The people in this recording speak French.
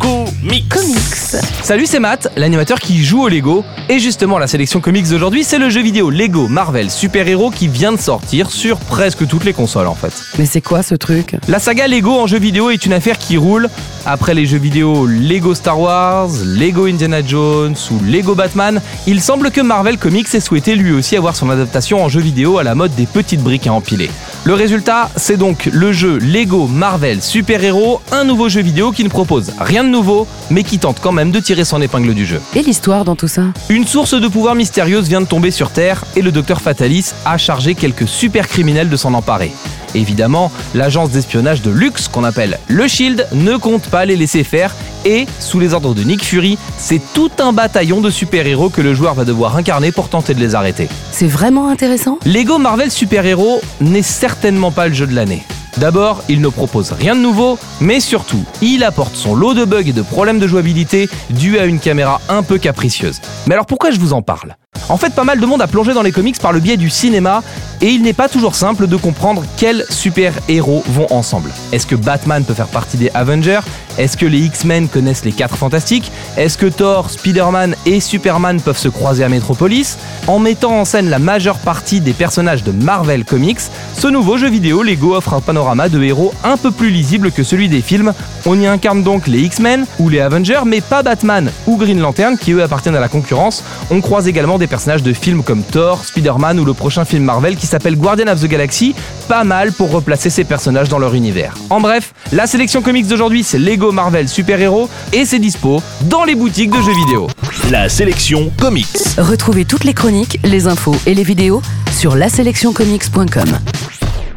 Comics. Comics. Salut, c'est Matt, l'animateur qui joue au Lego. Et justement, la sélection comics d'aujourd'hui, c'est le jeu vidéo Lego Marvel Super Hero qui vient de sortir sur presque toutes les consoles en fait. Mais c'est quoi ce truc? La saga Lego en jeu vidéo est une affaire qui roule. Après les jeux vidéo Lego Star Wars, Lego Indiana Jones ou Lego Batman, il semble que Marvel Comics ait souhaité lui aussi avoir son adaptation en jeu vidéo à la mode des petites briques à empiler. Le résultat, c'est donc le jeu Lego Marvel Super Hero, un nouveau jeu vidéo qui ne propose rien de nouveau, mais qui tente quand même de tirer son épingle du jeu. Et l'histoire dans tout ça Une source de pouvoir mystérieuse vient de tomber sur Terre et le docteur Fatalis a chargé quelques super criminels de s'en emparer. Évidemment, l'agence d'espionnage de luxe qu'on appelle le Shield ne compte pas les laisser faire et, sous les ordres de Nick Fury, c'est tout un bataillon de super-héros que le joueur va devoir incarner pour tenter de les arrêter. C'est vraiment intéressant Lego Marvel Super Hero n'est certainement pas le jeu de l'année. D'abord, il ne propose rien de nouveau, mais surtout, il apporte son lot de bugs et de problèmes de jouabilité dus à une caméra un peu capricieuse. Mais alors pourquoi je vous en parle? En fait, pas mal de monde a plongé dans les comics par le biais du cinéma, et il n'est pas toujours simple de comprendre quels super-héros vont ensemble. Est-ce que Batman peut faire partie des Avengers? Est-ce que les X-Men connaissent les 4 fantastiques? Est-ce que Thor, Spider-Man et Superman peuvent se croiser à Metropolis? En mettant en scène la majeure partie des personnages de Marvel Comics, ce nouveau jeu vidéo Lego offre un panorama de héros un peu plus lisible que celui des films. On y incarne donc les X-Men ou les Avengers, mais pas Batman ou Green Lantern qui eux appartiennent à la concurrence. On croise également des personnages de films comme Thor, Spider-Man ou le prochain film Marvel qui s'appelle Guardian of the Galaxy, pas mal pour replacer ces personnages dans leur univers. En bref, la sélection comics d'aujourd'hui c'est Lego Marvel Super Hero et c'est dispo dans les boutiques de jeux vidéo. La sélection comics. Retrouvez toutes les chroniques, les infos et les vidéos sur laselectioncomics.com.